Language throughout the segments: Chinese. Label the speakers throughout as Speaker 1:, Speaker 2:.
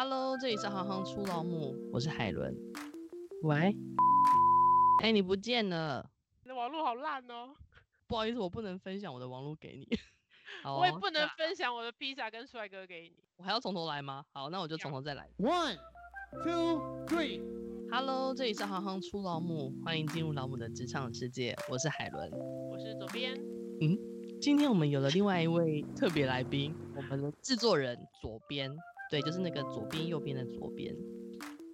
Speaker 1: Hello，这里是行行出老母，我是海伦。喂，哎、欸，你不见了，
Speaker 2: 你的网络好烂哦。
Speaker 1: 不好意思，我不能分享我的网络给你。
Speaker 2: 好哦、我也不能分享我的披萨跟帅哥给你。
Speaker 1: 我还要从头来吗？好，那我就从头再来。
Speaker 3: One, two, three.
Speaker 1: Hello，这里是行行出老母，欢迎进入老母的职场世界。我是海伦，
Speaker 2: 我是左边。
Speaker 1: 嗯，今天我们有了另外一位特别来宾，我们的制作人左边。对，就是那个左边右边的左边，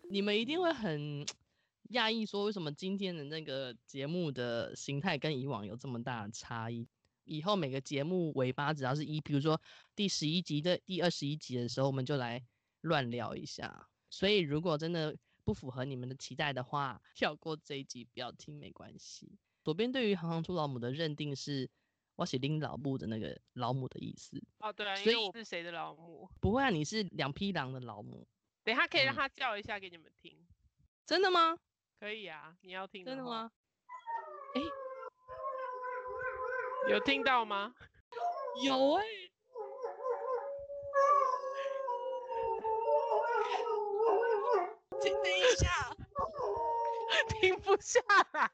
Speaker 1: 你们一定会很 讶异，说为什么今天的那个节目的形态跟以往有这么大的差异？以后每个节目尾巴只要是一，比如说第十一集的第二十一集的时候，我们就来乱聊一下。所以如果真的不符合你们的期待的话，跳过这一集不要听没关系。左边对于行行出老母的认定是。我是拎老母的那个老母的意思
Speaker 2: 哦，对啊，所以我是谁的老母？
Speaker 1: 不会啊，你是两匹狼的老母。
Speaker 2: 等一下可以让他叫一下给你们听。嗯、
Speaker 1: 真的吗？
Speaker 2: 可以啊，你要听的。
Speaker 1: 真的吗？哎，
Speaker 2: 有听到吗？
Speaker 1: 有哎、欸。停等一下，
Speaker 2: 停不下来。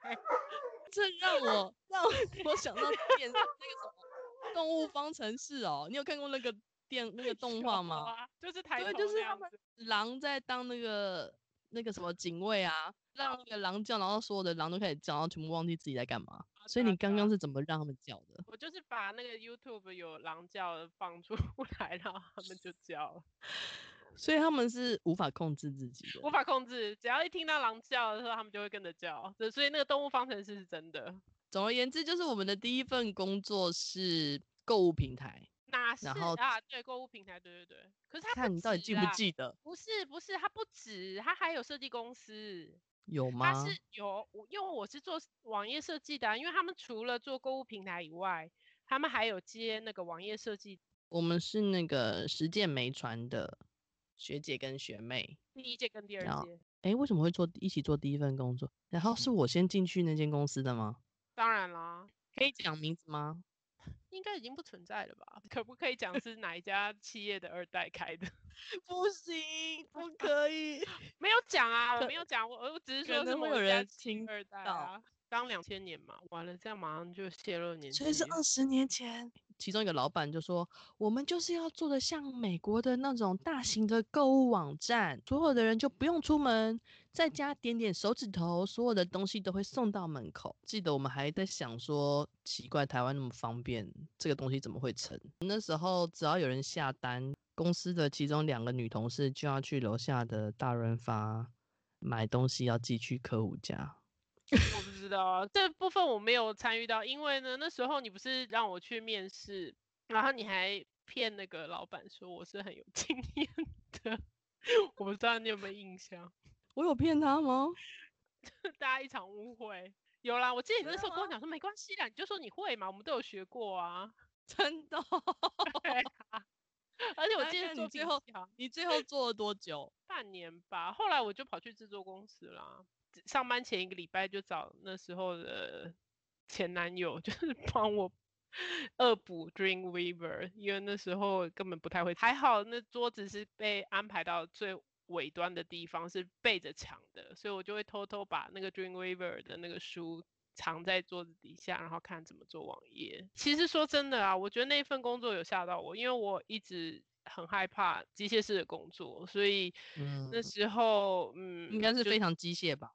Speaker 1: 这让我让我想到电那个什么动物方程式哦，你有看过那个电那个动画吗？
Speaker 2: 啊、就是抬头，
Speaker 1: 就是他们狼在当那个那个什么警卫啊，让那个狼叫，然后所有的狼都开始叫，然后全部忘记自己在干嘛。所以你刚刚是怎么让他们叫的？
Speaker 2: 我就是把那个 YouTube 有狼叫放出来，然后他们就叫了。
Speaker 1: 所以他们是无法控制自己的，
Speaker 2: 无法控制，只要一听到狼叫的时候，他们就会跟着叫。所以那个动物方程式是真的。
Speaker 1: 总而言之，就是我们的第一份工作是购物平台。
Speaker 2: 哪是啊？对，购物平台，对对对。可是他
Speaker 1: 看你到底记不记得？
Speaker 2: 不是不是，他不止，他还有设计公司。
Speaker 1: 有吗？
Speaker 2: 他是有，因为我是做网页设计的啊，因为他们除了做购物平台以外，他们还有接那个网页设计。
Speaker 1: 我们是那个实践媒传的。学姐跟学妹，
Speaker 2: 第一届跟第二届，
Speaker 1: 哎，为什么会做一起做第一份工作？然后是 我先进去那间公司的吗？
Speaker 2: 当然啦，
Speaker 1: 可以讲名字吗？
Speaker 2: 应该已经不存在了吧？可不可以讲是哪一家企业的二代开的？
Speaker 1: 不行，不可以，
Speaker 2: 没有讲啊，我没有讲，我我只是说是某
Speaker 1: 有人
Speaker 2: 听二代啊。刚两千年嘛，完了这样马上就泄露年纪，
Speaker 1: 所以是二十年前。其中一个老板就说：“我们就是要做的像美国的那种大型的购物网站，所有的人就不用出门，在家点点手指头，所有的东西都会送到门口。”记得我们还在想说，奇怪，台湾那么方便，这个东西怎么会成？那时候只要有人下单，公司的其中两个女同事就要去楼下的大润发买东西，要寄去客户家。
Speaker 2: 知道啊，这部分我没有参与到，因为呢，那时候你不是让我去面试，然后你还骗那个老板说我是很有经验的，我不知道你有没有印象？
Speaker 1: 我有骗他吗？
Speaker 2: 大家一场误会。有啦，我记得你那时候跟我讲说没关系啦，你就说你会嘛，我们都有学过啊，
Speaker 1: 真的。
Speaker 2: 而且我记得你最后
Speaker 1: 你最后做了多久？
Speaker 2: 半年吧，后来我就跑去制作公司啦。上班前一个礼拜就找那时候的前男友，就是帮我恶补 Dreamweaver，因为那时候根本不太会。还好那桌子是被安排到最尾端的地方，是背着墙的，所以我就会偷偷把那个 Dreamweaver 的那个书藏在桌子底下，然后看怎么做网页。其实说真的啊，我觉得那一份工作有吓到我，因为我一直很害怕机械式的工作，所以那时候嗯，
Speaker 1: 应该是非常机械吧。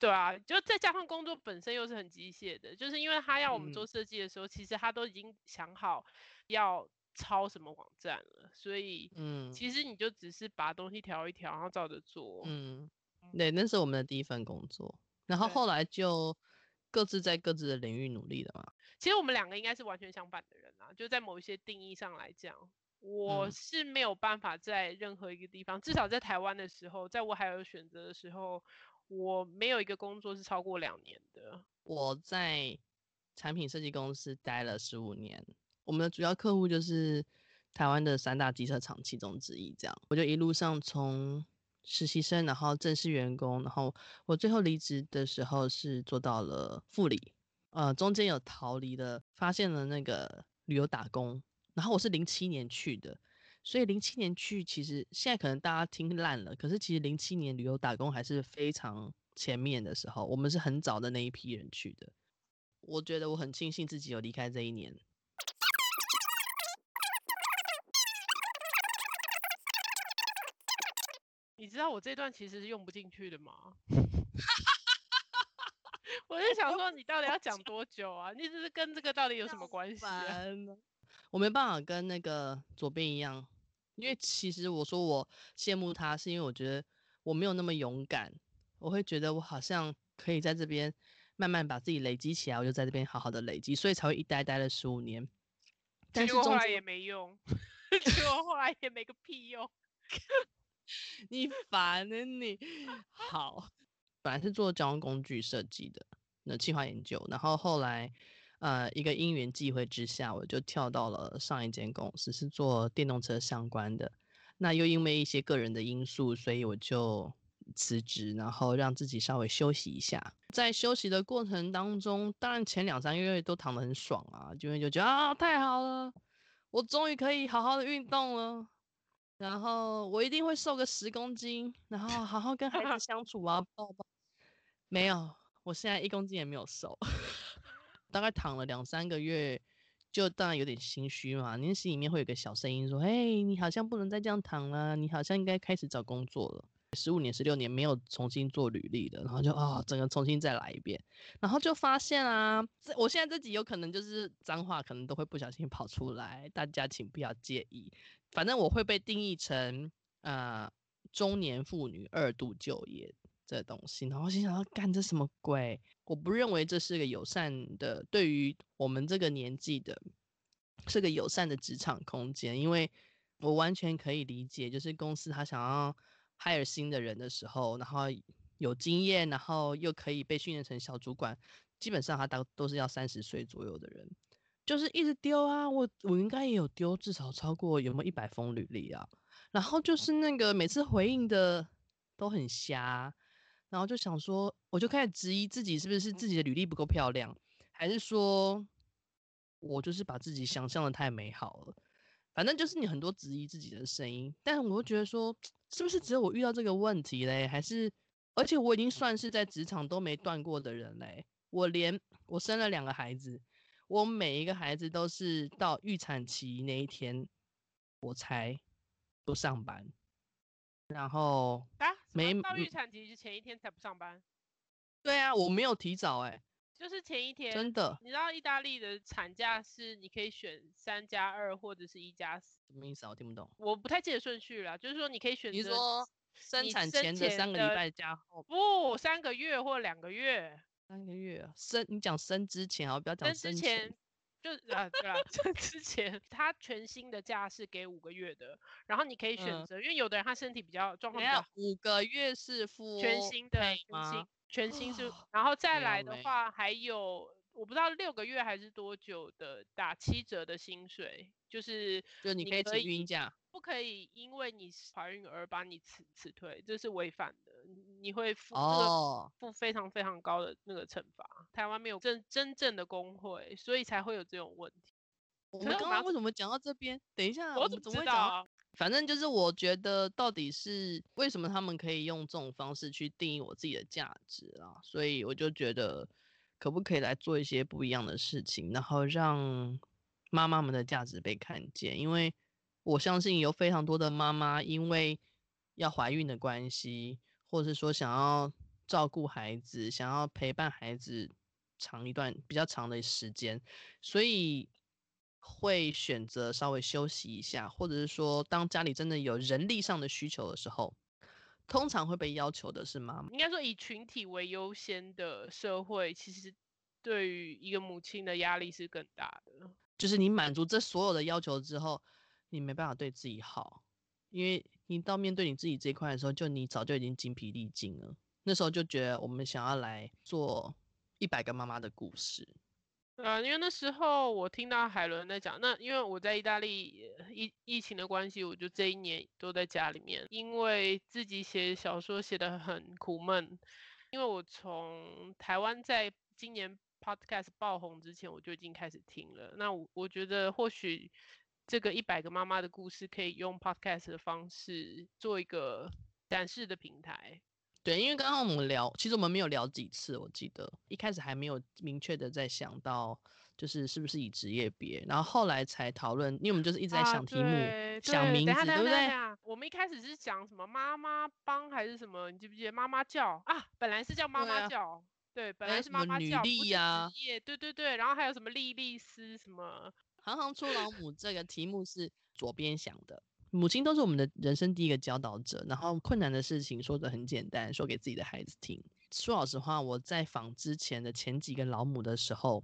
Speaker 2: 对啊，就再加上工作本身又是很机械的，就是因为他要我们做设计的时候，嗯、其实他都已经想好要抄什么网站了，所以嗯，其实你就只是把东西调一调，然后照着做。
Speaker 1: 嗯，对，那是我们的第一份工作，然后后来就各自在各自的领域努力了嘛。
Speaker 2: 其实我们两个应该是完全相反的人啊，就在某一些定义上来讲，我是没有办法在任何一个地方，嗯、至少在台湾的时候，在我还有选择的时候。我没有一个工作是超过两年的。
Speaker 1: 我在产品设计公司待了十五年，我们的主要客户就是台湾的三大机车厂其中之一。这样，我就一路上从实习生，然后正式员工，然后我最后离职的时候是做到了副理。呃，中间有逃离的，发现了那个旅游打工，然后我是零七年去的，所以零七年去，其实现在可能大家听烂了，可是其实零七年旅游打工还是非常前面的时候，我们是很早的那一批人去的。我觉得我很庆幸自己有离开这一年。
Speaker 2: 你知道我这段其实是用不进去的吗？我就想说，你到底要讲多久啊？你这是跟这个到底有什么 关系啊？
Speaker 1: 我没办法跟那个左边一样，因为其实我说我羡慕他，是因为我觉得我没有那么勇敢。我会觉得我好像可以在这边慢慢把自己累积起来，我就在这边好好的累积，所以才会一待待了十五年。但是
Speaker 2: 后来也没用，结果后来也没个屁用。
Speaker 1: 你烦呢？你好，本来是做交通工具设计的，那计划研究，然后后来，呃，一个因缘际会之下，我就跳到了上一间公司，是做电动车相关的。那又因为一些个人的因素，所以我就辞职，然后让自己稍微休息一下。在休息的过程当中，当然前两三个月都躺得很爽啊，就会就觉得啊，太好了，我终于可以好好的运动了。然后我一定会瘦个十公斤，然后好好跟孩子相处啊，抱抱。没有，我现在一公斤也没有瘦，大概躺了两三个月，就当然有点心虚嘛。你心里面会有个小声音说：“嘿，你好像不能再这样躺了，你好像应该开始找工作了。”十五年、十六年没有重新做履历的，然后就啊、整个重新再来一遍，然后就发现啊，我现在自己有可能就是脏话，可能都会不小心跑出来，大家请不要介意。反正我会被定义成呃中年妇女二度就业这东西，然后心想要干这什么鬼？我不认为这是个友善的，对于我们这个年纪的，是个友善的职场空间。因为我完全可以理解，就是公司他想要 hire 新的人的时候，然后有经验，然后又可以被训练成小主管，基本上他都都是要三十岁左右的人。就是一直丢啊，我我应该也有丢，至少超过有没有一百封履历啊？然后就是那个每次回应的都很瞎，然后就想说，我就开始质疑自己是不是自己的履历不够漂亮，还是说我就是把自己想象的太美好了？反正就是你很多质疑自己的声音，但是我又觉得说，是不是只有我遇到这个问题嘞？还是而且我已经算是在职场都没断过的人嘞，我连我生了两个孩子。我每一个孩子都是到预产期那一天，我才不上班，然后
Speaker 2: 啊，没到预产期前一天才不上班？
Speaker 1: 对啊，我没有提早哎、欸，
Speaker 2: 就是前一天。
Speaker 1: 真的，
Speaker 2: 你知道意大利的产假是你可以选三加二或者是一加四，
Speaker 1: 什么意思啊？我听不懂。
Speaker 2: 我不太记得顺序了，就是说你可以选择。
Speaker 1: 你说生产前的三个礼拜加后？
Speaker 2: 不，三个月或两个月。
Speaker 1: 三个月啊，生你讲生之前啊，不要讲生
Speaker 2: 之前，就啊对啊，就之前他全新的假是给五个月的，然后你可以选择，嗯、因为有的人他身体比较状况比较好，
Speaker 1: 五个月是付
Speaker 2: 全新的全新，全新是，然后再来的话还有我不知道六个月还是多久的打七折的薪水，就是
Speaker 1: 就你可以请孕假。
Speaker 2: 不可以因为你怀孕而把你辞辞退，这是违反的，你会付
Speaker 1: 哦，
Speaker 2: 付非常非常高的那个惩罚。台湾没有真真正的工会，所以才会有这种问题。
Speaker 1: 我们刚刚为什么讲到这边？等一下，
Speaker 2: 我怎么知道啊？
Speaker 1: 反正就是我觉得到底是为什么他们可以用这种方式去定义我自己的价值啊？所以我就觉得可不可以来做一些不一样的事情，然后让妈妈们的价值被看见，因为。我相信有非常多的妈妈，因为要怀孕的关系，或者是说想要照顾孩子，想要陪伴孩子长一段比较长的时间，所以会选择稍微休息一下，或者是说，当家里真的有人力上的需求的时候，通常会被要求的是妈妈。
Speaker 2: 应该说，以群体为优先的社会，其实对于一个母亲的压力是更大的。
Speaker 1: 就是你满足这所有的要求之后。你没办法对自己好，因为你到面对你自己这一块的时候，就你早就已经精疲力尽了。那时候就觉得我们想要来做一百个妈妈的故事。
Speaker 2: 啊，因为那时候我听到海伦在讲，那因为我在意大利疫疫情的关系，我就这一年都在家里面，因为自己写小说写得很苦闷。因为我从台湾在今年 Podcast 爆红之前，我就已经开始听了。那我我觉得或许。这个一百个妈妈的故事可以用 podcast 的方式做一个展示的平台。
Speaker 1: 对，因为刚刚我们聊，其实我们没有聊几次，我记得一开始还没有明确的在想到，就是是不是以职业别，然后后来才讨论，因为我们就是一直在想题目、
Speaker 2: 啊、
Speaker 1: 想名字，对不对？
Speaker 2: 我们一开始是讲什么妈妈帮还是什么？你记不记得妈妈叫啊？本来是叫妈妈叫，对，本来是妈妈叫，
Speaker 1: 女力呀，
Speaker 2: 职业，对对对，然后还有什么莉莉丝什么？
Speaker 1: 行行出老母这个题目是左边想的。母亲都是我们的人生第一个教导者，然后困难的事情说的很简单，说给自己的孩子听。说老实话，我在访之前的前几个老母的时候，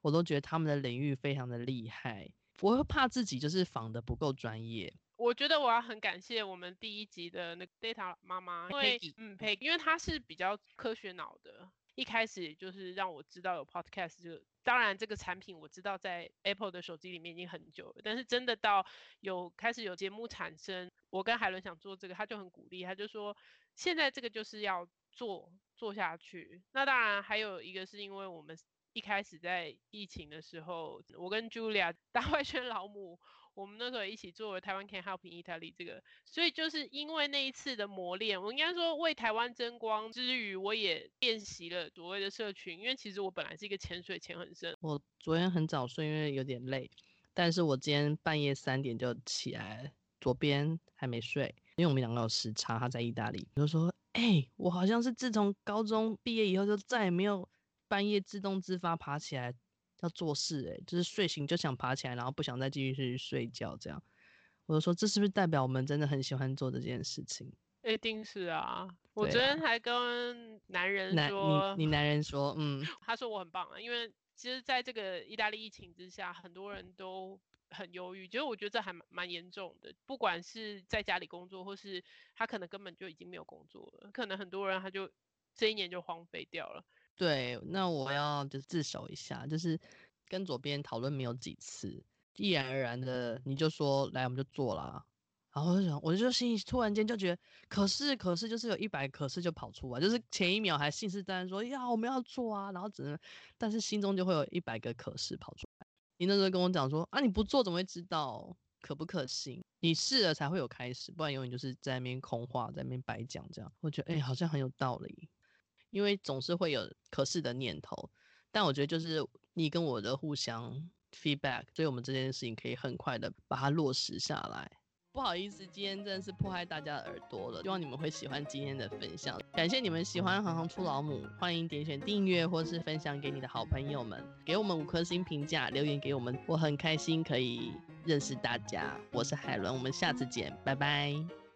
Speaker 1: 我都觉得他们的领域非常的厉害，我会怕自己就是访的不够专业。
Speaker 2: 我觉得我要很感谢我们第一集的那个 Data 妈妈，因为嗯 Peggy，因为她是比较科学脑的。一开始就是让我知道有 podcast，就当然这个产品我知道在 Apple 的手机里面已经很久了，但是真的到有开始有节目产生，我跟海伦想做这个，他就很鼓励，他就说现在这个就是要做做下去。那当然还有一个是因为我们一开始在疫情的时候，我跟 Julia 大 外圈老母。我们那时候一起做了台湾 Can Help in Italy 这个，所以就是因为那一次的磨练，我应该说为台湾争光之余，我也练习了所谓的社群。因为其实我本来是一个潜水潜很深。
Speaker 1: 我昨天很早睡，因为有点累，但是我今天半夜三点就起来，左边还没睡，因为我们两个有时差，他在意大利，就说，哎、我好像是自从高中毕业以后就再也没有半夜自动自发爬起来。要做事诶、欸，就是睡醒就想爬起来，然后不想再继续去睡觉，这样。我就说，这是不是代表我们真的很喜欢做这件事情？
Speaker 2: 一定是啊！我昨天还跟男人
Speaker 1: 说，你男人说，嗯，
Speaker 2: 他说我很棒啊，因为其实在这个意大利疫情之下，很多人都很忧郁，其实我觉得这还蛮蛮严重的。不管是在家里工作，或是他可能根本就已经没有工作了，可能很多人他就这一年就荒废掉了。
Speaker 1: 对，那我要就自首一下，就是跟左边讨论没有几次，毅然而然的你就说来，我们就做了，然后我就想，我就心里突然间就觉得，可是可是就是有一百可是就跑出来，就是前一秒还信誓旦旦说呀我们要做啊，然后只能，但是心中就会有一百个可是跑出来。你那时候跟我讲说啊，你不做怎么会知道可不可行？你试了才会有开始，不然永远就是在那边空话，在那边白讲这样。我觉得哎、好像很有道理。因为总是会有可是的念头，但我觉得就是你跟我的互相 feedback，所以我们这件事情可以很快的把它落实下来。不好意思，今天真的是破坏大家的耳朵了，希望你们会喜欢今天的分享。感谢你们喜欢行行出老母，欢迎点选订阅或是分享给你的好朋友们，给我们五颗星评价，留言给我们，我很开心可以认识大家。我是海伦，我们下次见，拜拜。